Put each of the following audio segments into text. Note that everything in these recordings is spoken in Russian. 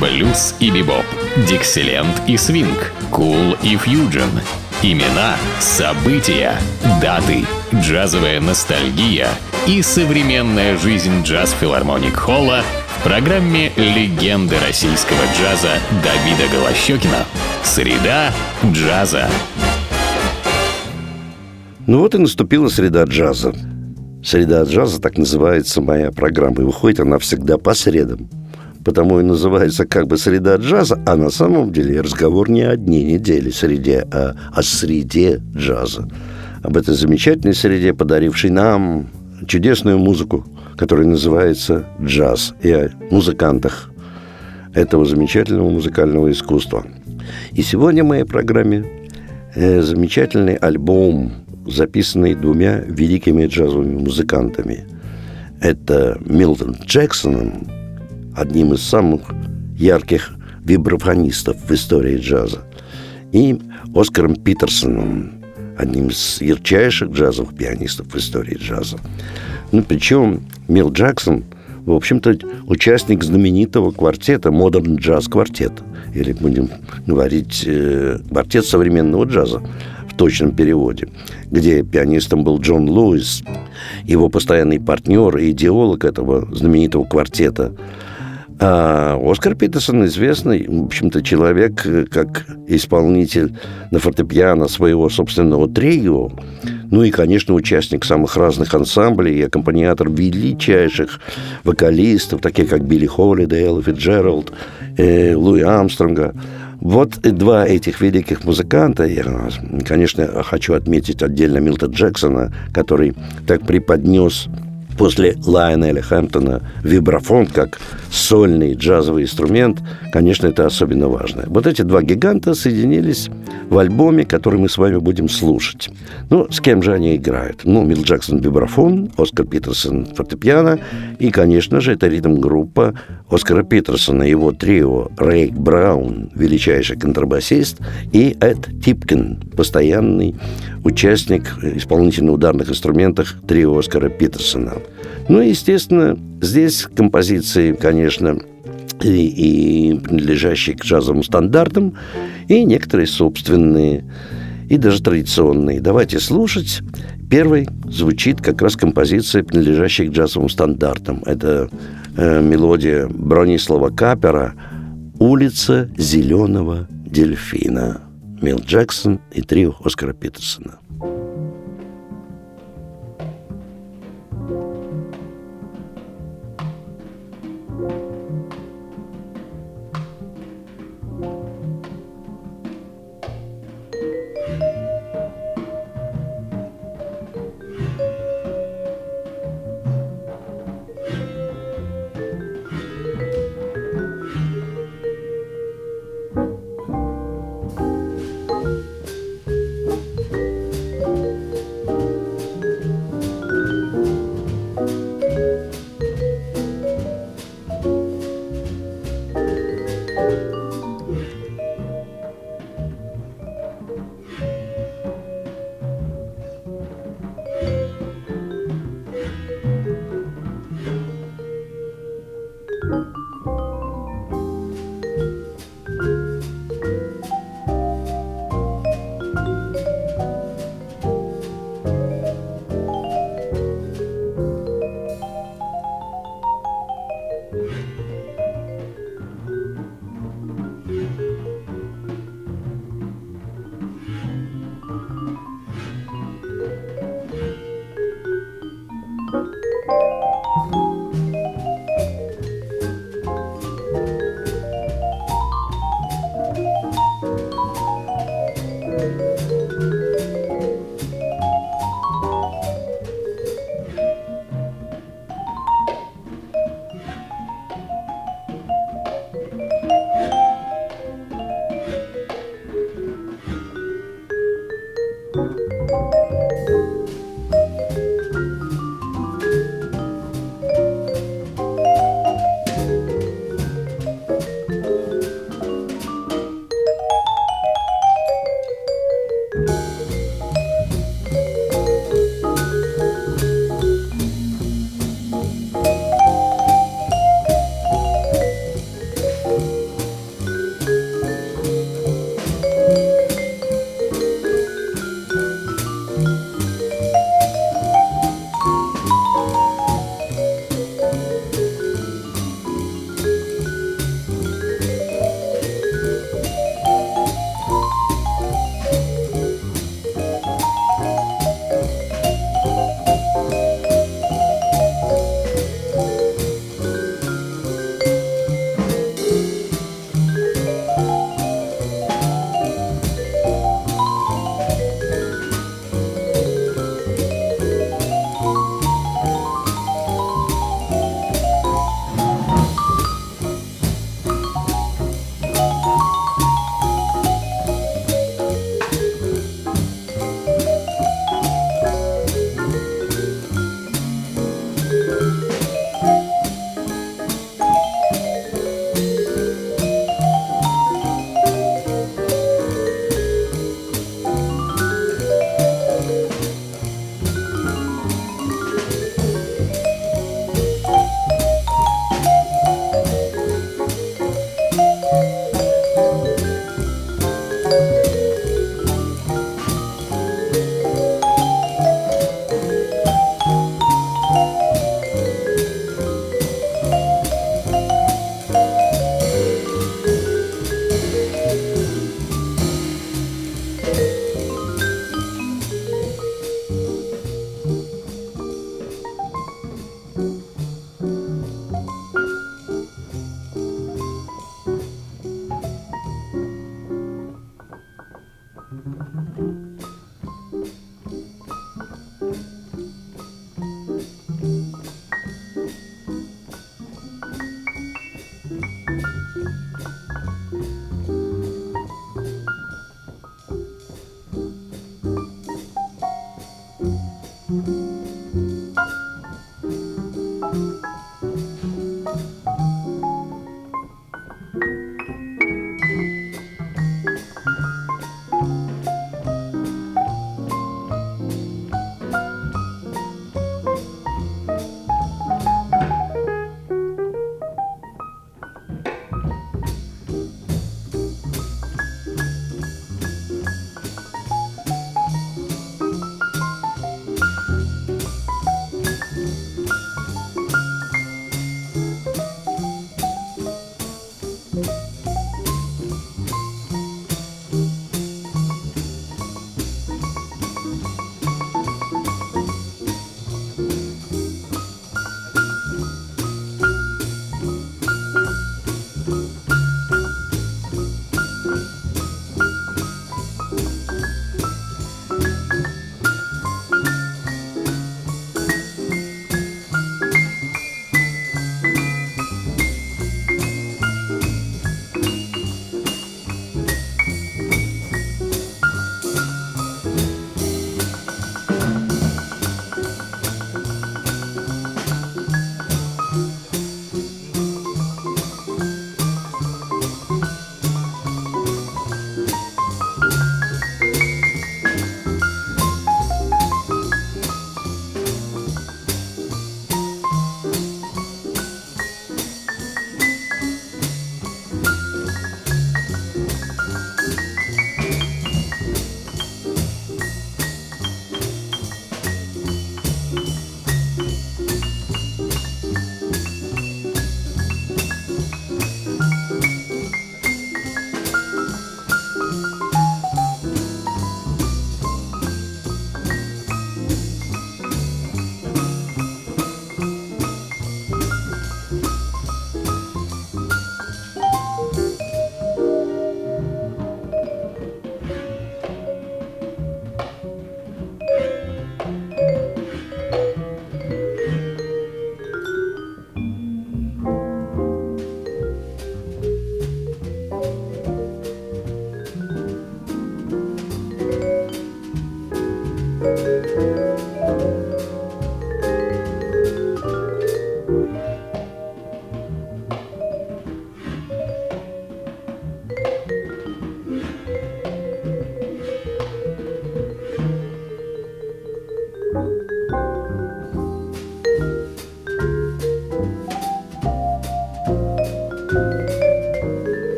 блюз и бибоп, дикселент и свинг, кул и фьюджен. Имена, события, даты, джазовая ностальгия и современная жизнь джаз-филармоник Холла в программе «Легенды российского джаза» Давида Голощекина. Среда джаза. Ну вот и наступила среда джаза. Среда джаза, так называется моя программа. И выходит она всегда по средам. Потому и называется как бы среда джаза, а на самом деле разговор не о дне недели среде, а о среде джаза. Об этой замечательной среде, подарившей нам чудесную музыку, которая называется джаз, и о музыкантах этого замечательного музыкального искусства. И сегодня в моей программе э, замечательный альбом записанный двумя великими джазовыми музыкантами. Это Милтон Джексоном, одним из самых ярких вибрафонистов в истории джаза, и Оскаром Питерсоном, одним из ярчайших джазовых пианистов в истории джаза. Ну, причем Мил Джексон, в общем-то, участник знаменитого квартета Jazz Quartet, или будем говорить э, квартет современного джаза, точном переводе, где пианистом был Джон Луис, его постоянный партнер и идеолог этого знаменитого квартета. А Оскар Питерсон известный, в общем-то, человек, как исполнитель на фортепиано своего собственного трио, ну и, конечно, участник самых разных ансамблей и аккомпаниатор величайших вокалистов, таких как Билли Холлидей, Элла Фитджеральд, э, Луи Амстронга. Вот два этих великих музыканта, я, конечно, хочу отметить отдельно Милта Джексона, который так преподнес после Лайонеля Хэмптона вибрафон как сольный джазовый инструмент, конечно, это особенно важно. Вот эти два гиганта соединились в альбоме, который мы с вами будем слушать. Ну, с кем же они играют? Ну, Мил Джексон вибрафон, Оскар Питерсон фортепиано, и, конечно же, это ритм-группа Оскара Питерсона, его трио Рейк Браун, величайший контрабасист, и Эд Типкин, постоянный участник исполнительно-ударных инструментов трио Оскара Питерсона. Ну, естественно, здесь композиции, конечно, и, и принадлежащие к джазовым стандартам, и некоторые собственные, и даже традиционные. Давайте слушать. Первый звучит как раз композиция, принадлежащая к джазовым стандартам. Это э, мелодия Бронислава Капера «Улица зеленого дельфина». Мил Джексон и трио Оскара Питерсона.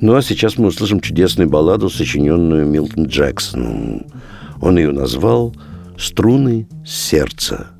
Ну а сейчас мы услышим чудесную балладу, сочиненную Милтон Джексоном. Он ее назвал «Струны сердца».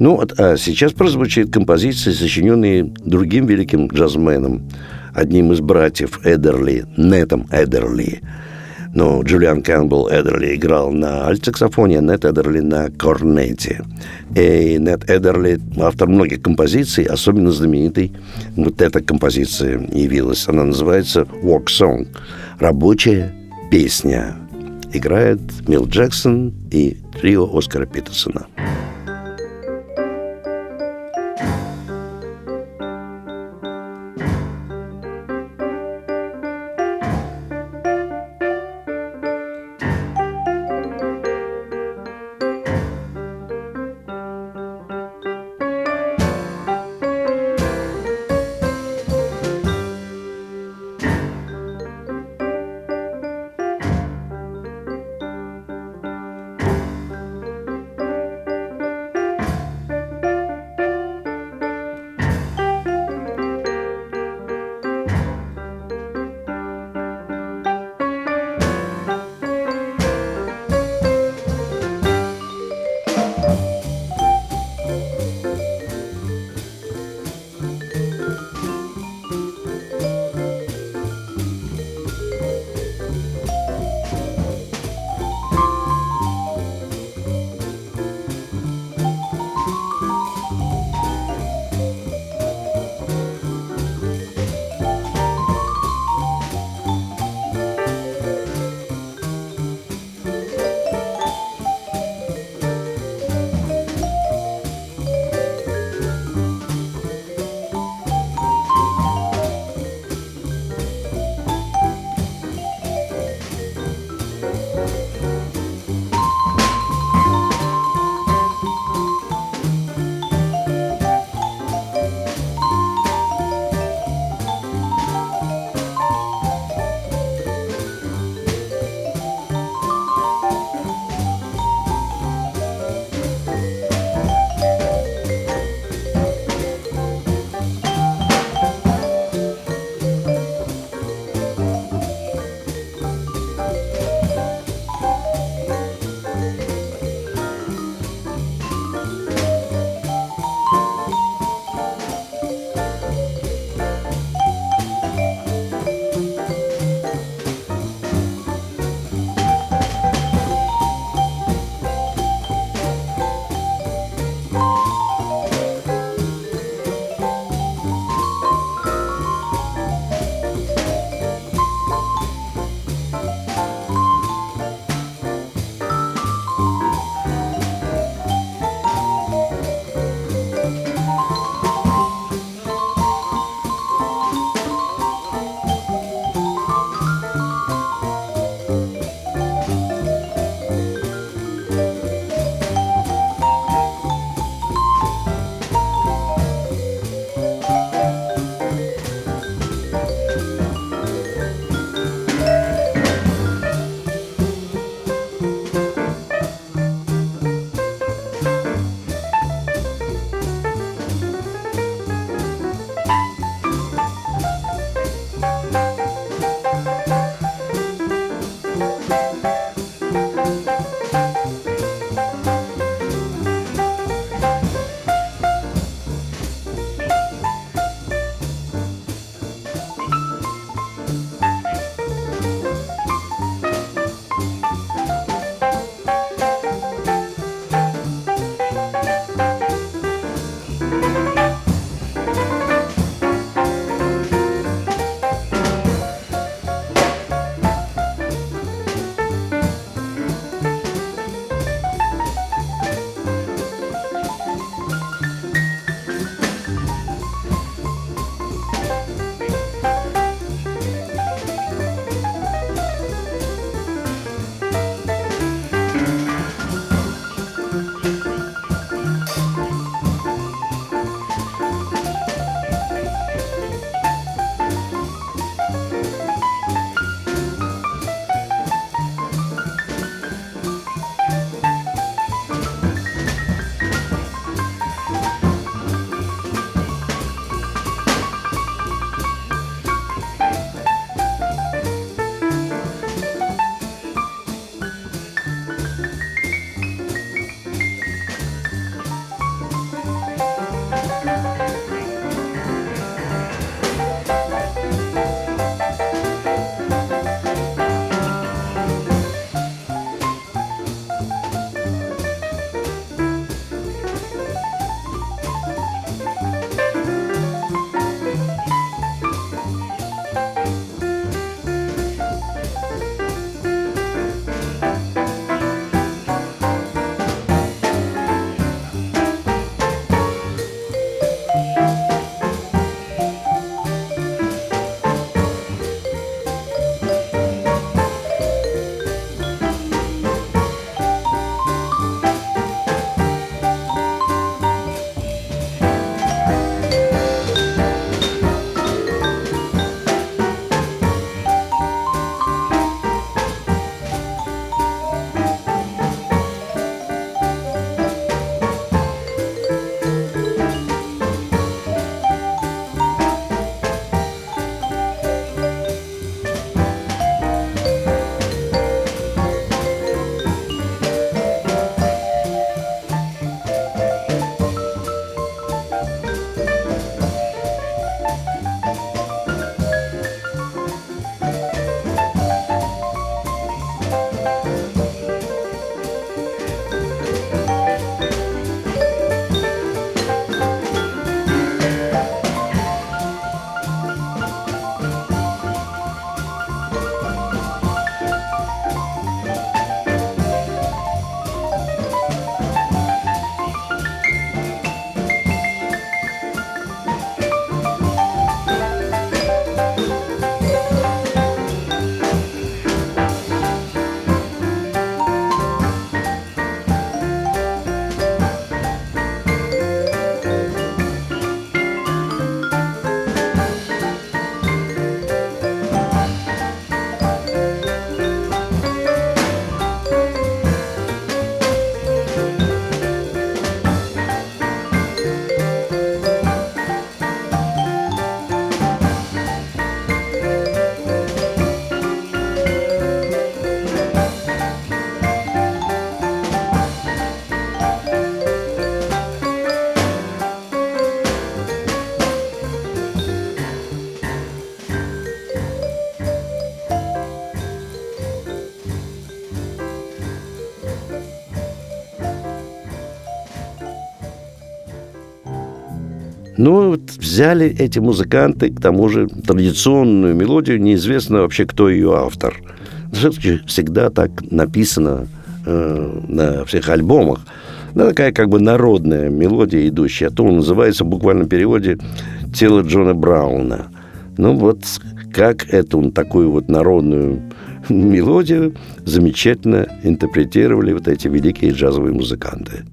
Ну, а сейчас прозвучит композиция, сочиненная другим великим джазменом, одним из братьев Эдерли, Нетом Эдерли. Но Джулиан Кэмпбелл Эдерли играл на альтсаксофоне, а Нет Эдерли на корнете. И Нет Эдерли автор многих композиций, особенно знаменитый вот эта композиция явилась. Она называется «Walk Song» – «Рабочая песня». Играет Мил Джексон и трио Оскара Питерсона. Ну, вот взяли эти музыканты, к тому же, традиционную мелодию, неизвестно вообще, кто ее автор. Все-таки всегда так написано э, на всех альбомах. Да, такая как бы народная мелодия, идущая. А то он называется в буквальном переводе «Тело Джона Брауна». Ну вот как эту такую вот народную мелодию замечательно интерпретировали вот эти великие джазовые музыканты.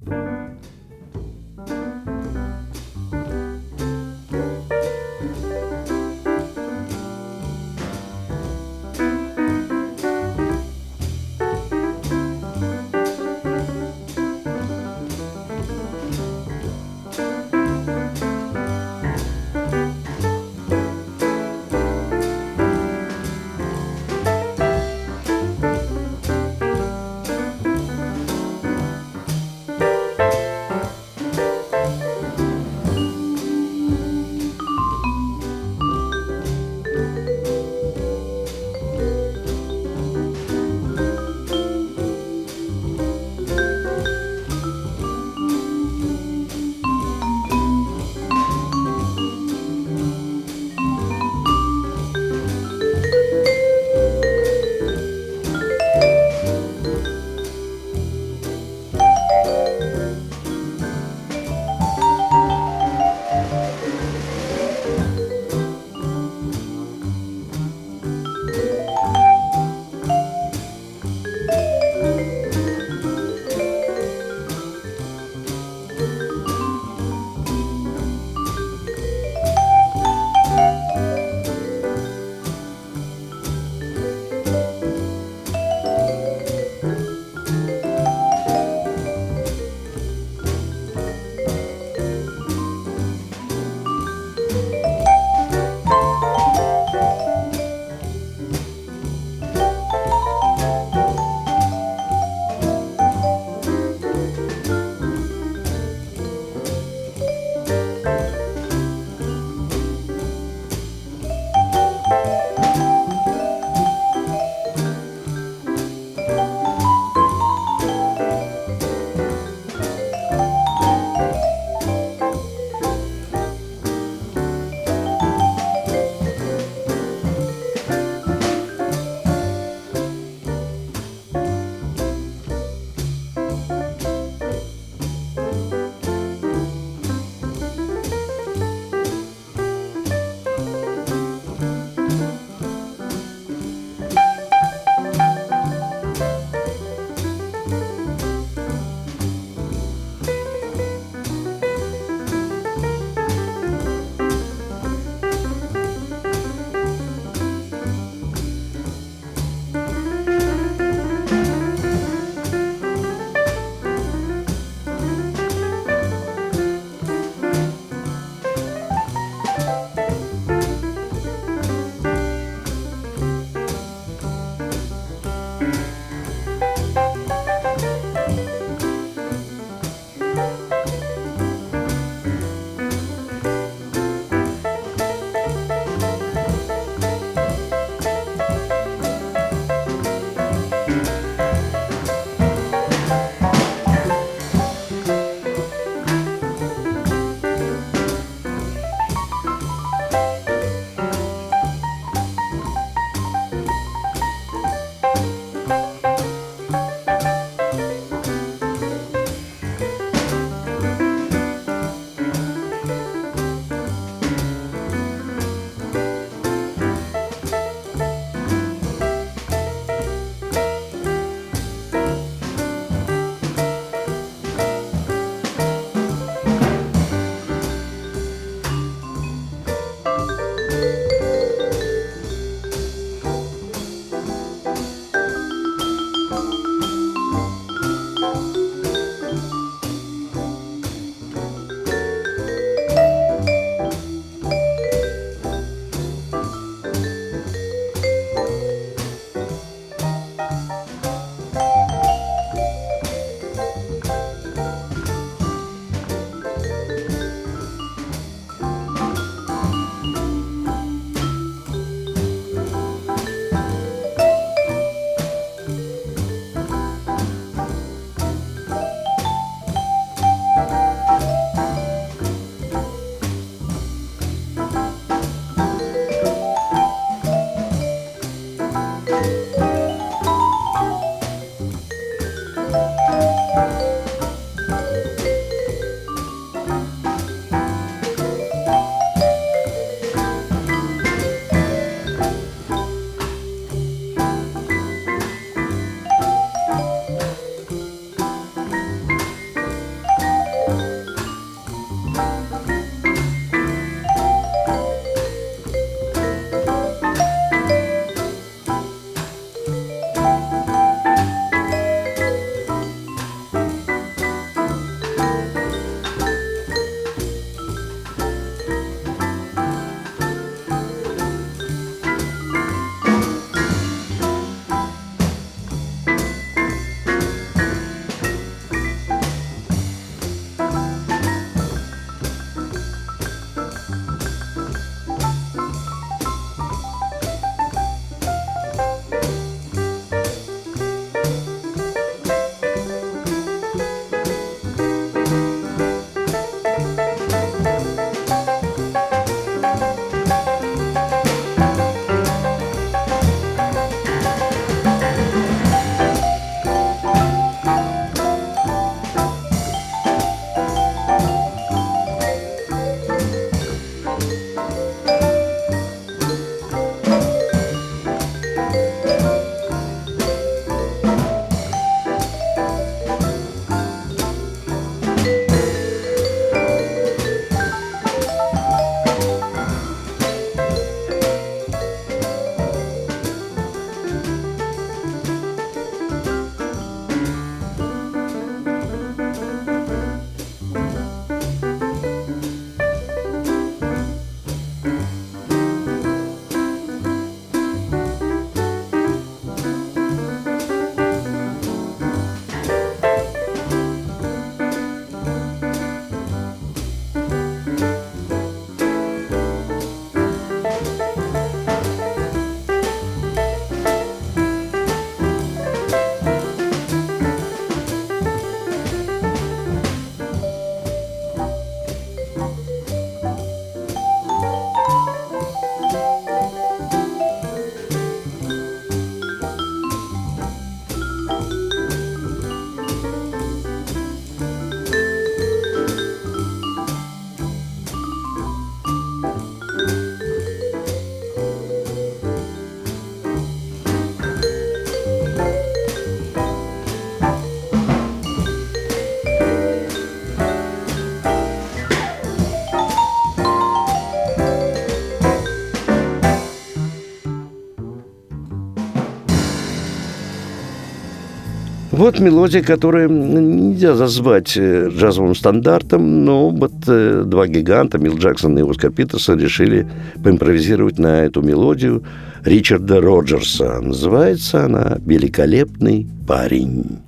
Вот мелодия, которую нельзя назвать э, джазовым стандартом, но вот э, два гиганта, Мил Джексон и Оскар Питерсон, решили поимпровизировать на эту мелодию Ричарда Роджерса. Называется она «Великолепный парень».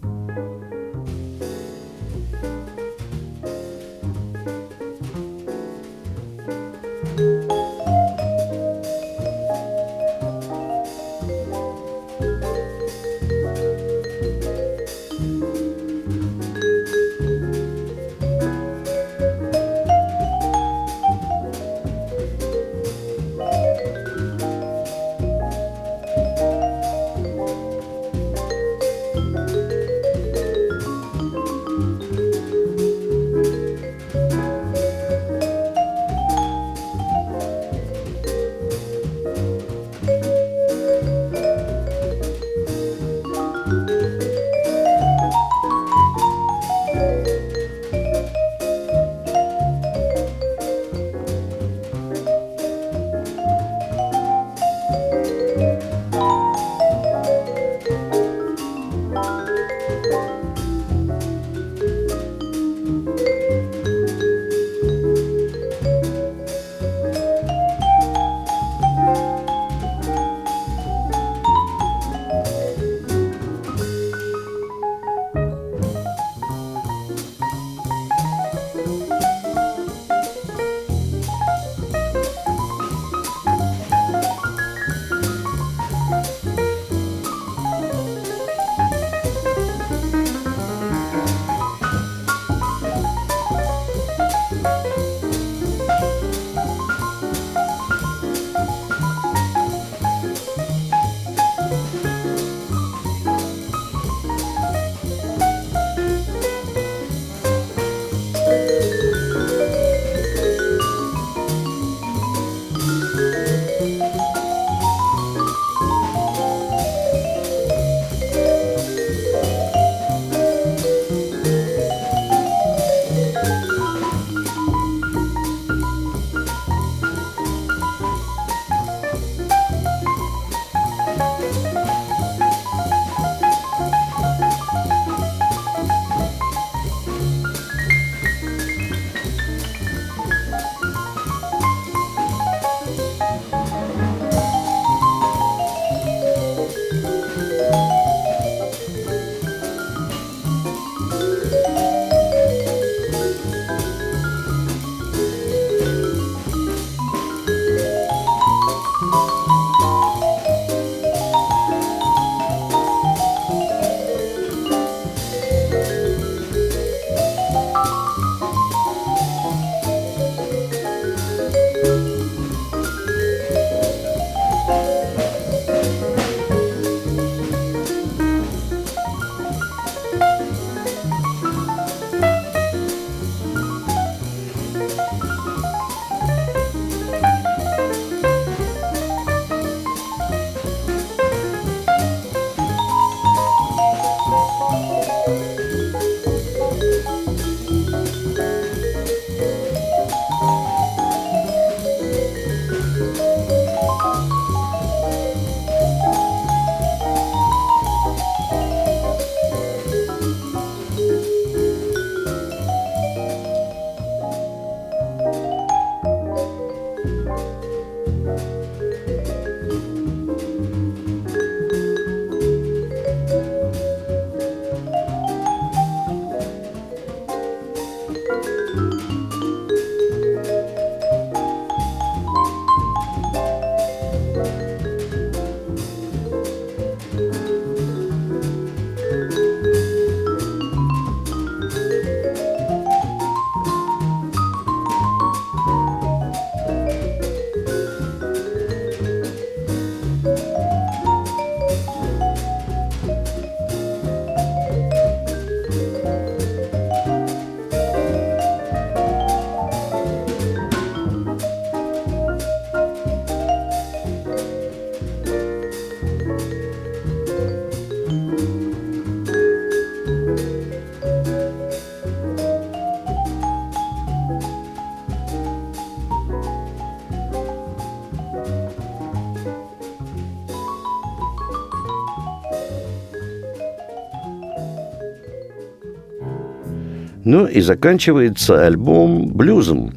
Ну и заканчивается альбом блюзом.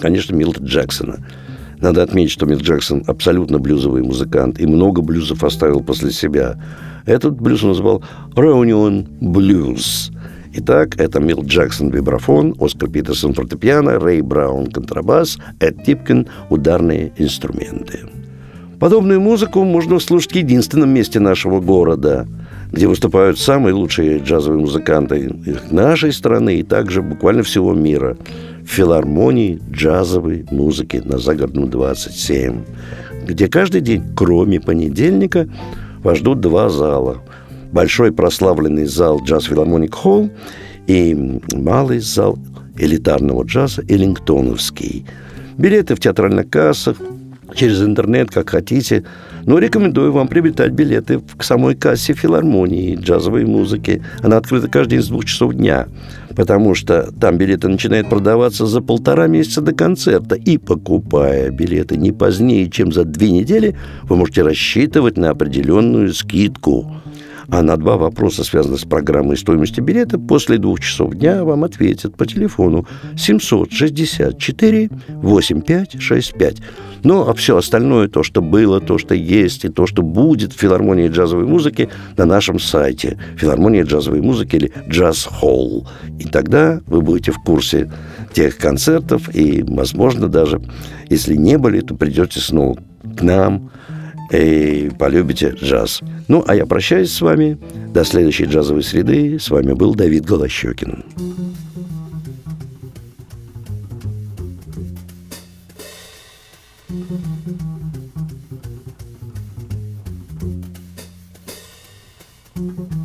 Конечно, Милта Джексона. Надо отметить, что Милт Джексон абсолютно блюзовый музыкант и много блюзов оставил после себя. Этот блюз он назвал «Reunion Blues». Итак, это Милт Джексон вибрафон, Оскар Питерсон фортепиано, Рэй Браун контрабас, Эд Типкин ударные инструменты. Подобную музыку можно услышать в единственном месте нашего города, где выступают самые лучшие джазовые музыканты нашей страны и также буквально всего мира. В филармонии джазовой музыки на Загородном 27, где каждый день, кроме понедельника, вас ждут два зала – большой прославленный зал Джаз Филармоник Холл и малый зал элитарного джаза Эллингтоновский. Билеты в театральных кассах, через интернет, как хотите. Но рекомендую вам приобретать билеты к самой кассе филармонии джазовой музыки. Она открыта каждый день с двух часов дня, потому что там билеты начинают продаваться за полтора месяца до концерта. И покупая билеты не позднее, чем за две недели, вы можете рассчитывать на определенную скидку. А на два вопроса, связанных с программой стоимости билета, после двух часов дня вам ответят по телефону 764 8565. Ну, а все остальное, то, что было, то, что есть, и то, что будет в филармонии джазовой музыки на нашем сайте филармония джазовой музыки или Джаз Холл. И тогда вы будете в курсе тех концертов, и, возможно, даже если не были, то придете снова к нам, и полюбите джаз. Ну, а я прощаюсь с вами. До следующей джазовой среды. С вами был Давид Голощекин. Thank you.